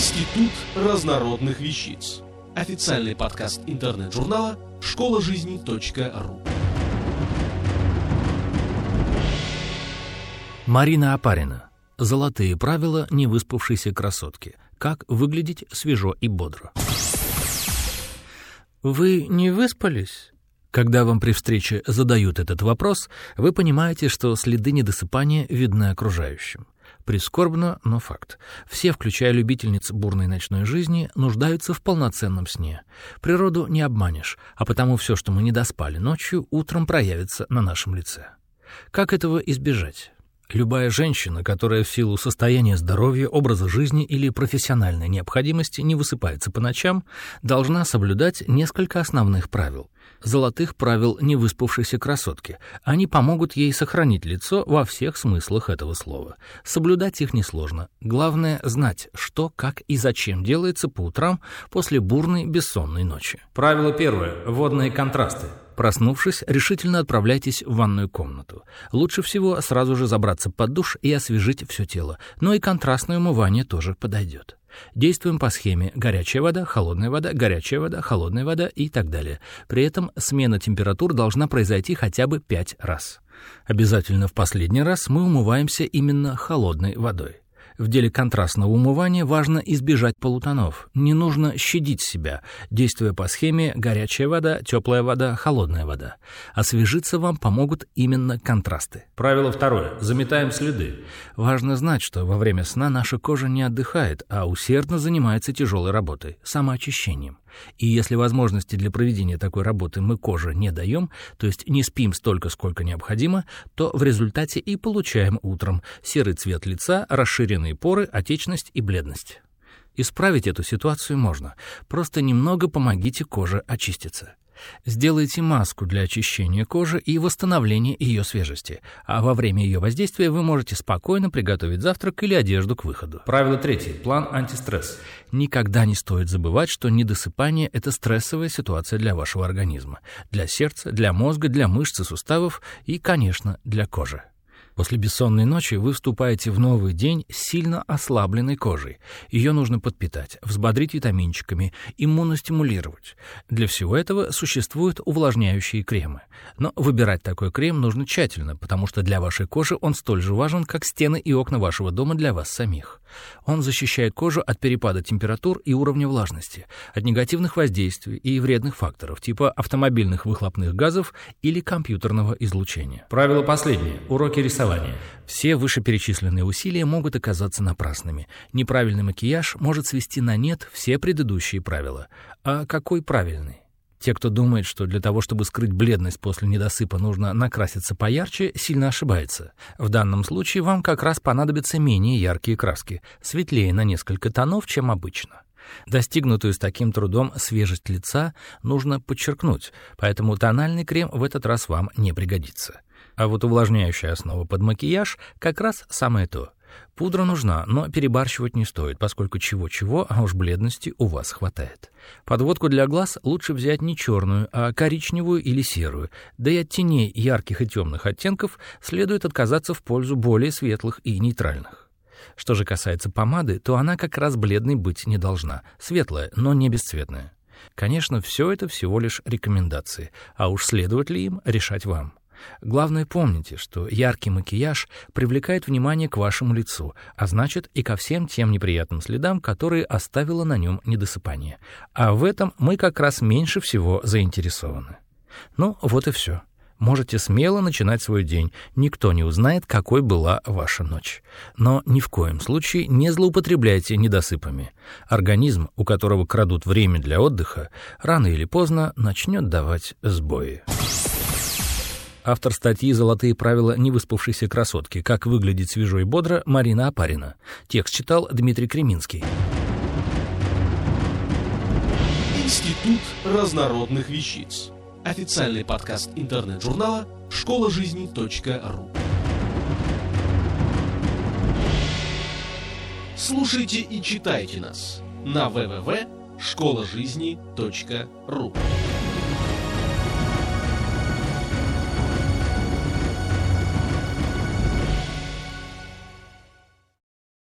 Институт разнородных вещиц. Официальный подкаст интернет-журнала школа жизни.ру. Марина Апарина. Золотые правила невыспавшейся красотки. Как выглядеть свежо и бодро. Вы не выспались? Когда вам при встрече задают этот вопрос, вы понимаете, что следы недосыпания видны окружающим. Прискорбно, но факт. Все, включая любительниц бурной ночной жизни, нуждаются в полноценном сне. Природу не обманешь, а потому все, что мы не доспали ночью, утром проявится на нашем лице. Как этого избежать? Любая женщина, которая в силу состояния здоровья, образа жизни или профессиональной необходимости не высыпается по ночам, должна соблюдать несколько основных правил. Золотых правил невыспавшейся красотки. Они помогут ей сохранить лицо во всех смыслах этого слова. Соблюдать их несложно. Главное — знать, что, как и зачем делается по утрам после бурной бессонной ночи. Правило первое. Водные контрасты. Проснувшись, решительно отправляйтесь в ванную комнату. Лучше всего сразу же забраться под душ и освежить все тело, но и контрастное умывание тоже подойдет. Действуем по схеме горячая вода, холодная вода, горячая вода, холодная вода и так далее. При этом смена температур должна произойти хотя бы пять раз. Обязательно в последний раз мы умываемся именно холодной водой. В деле контрастного умывания важно избежать полутонов. Не нужно щадить себя, действуя по схеме горячая вода, теплая вода, холодная вода. Освежиться вам помогут именно контрасты. Правило второе. Заметаем следы. Важно знать, что во время сна наша кожа не отдыхает, а усердно занимается тяжелой работой, самоочищением. И если возможности для проведения такой работы мы коже не даем, то есть не спим столько, сколько необходимо, то в результате и получаем утром серый цвет лица, расширенные поры, отечность и бледность. Исправить эту ситуацию можно. Просто немного помогите коже очиститься. Сделайте маску для очищения кожи и восстановления ее свежести, а во время ее воздействия вы можете спокойно приготовить завтрак или одежду к выходу. Правило третье. План антистресс. Никогда не стоит забывать, что недосыпание — это стрессовая ситуация для вашего организма, для сердца, для мозга, для мышц и суставов и, конечно, для кожи. После бессонной ночи вы вступаете в новый день с сильно ослабленной кожей. Ее нужно подпитать, взбодрить витаминчиками, иммуностимулировать. Для всего этого существуют увлажняющие кремы. Но выбирать такой крем нужно тщательно, потому что для вашей кожи он столь же важен, как стены и окна вашего дома для вас самих. Он защищает кожу от перепада температур и уровня влажности, от негативных воздействий и вредных факторов типа автомобильных выхлопных газов или компьютерного излучения. Правило последнее. Уроки рисования рисования. Все вышеперечисленные усилия могут оказаться напрасными. Неправильный макияж может свести на нет все предыдущие правила. А какой правильный? Те, кто думает, что для того, чтобы скрыть бледность после недосыпа, нужно накраситься поярче, сильно ошибается. В данном случае вам как раз понадобятся менее яркие краски, светлее на несколько тонов, чем обычно. Достигнутую с таким трудом свежесть лица нужно подчеркнуть, поэтому тональный крем в этот раз вам не пригодится. А вот увлажняющая основа под макияж как раз самое то. Пудра нужна, но перебарщивать не стоит, поскольку чего-чего, а уж бледности у вас хватает. Подводку для глаз лучше взять не черную, а коричневую или серую, да и от теней ярких и темных оттенков следует отказаться в пользу более светлых и нейтральных. Что же касается помады, то она как раз бледной быть не должна, светлая, но не бесцветная. Конечно, все это всего лишь рекомендации, а уж следует ли им, решать вам. Главное помните, что яркий макияж привлекает внимание к вашему лицу, а значит и ко всем тем неприятным следам, которые оставило на нем недосыпание. А в этом мы как раз меньше всего заинтересованы. Ну, вот и все. Можете смело начинать свой день. Никто не узнает, какой была ваша ночь. Но ни в коем случае не злоупотребляйте недосыпами. Организм, у которого крадут время для отдыха, рано или поздно начнет давать сбои. Автор статьи «Золотые правила невыспавшейся красотки. Как выглядеть свежо и бодро» Марина Апарина. Текст читал Дмитрий Креминский. Институт разнородных вещиц. Официальный подкаст интернет-журнала школа жизни.ру. Слушайте и читайте нас на www.школажизни.ру.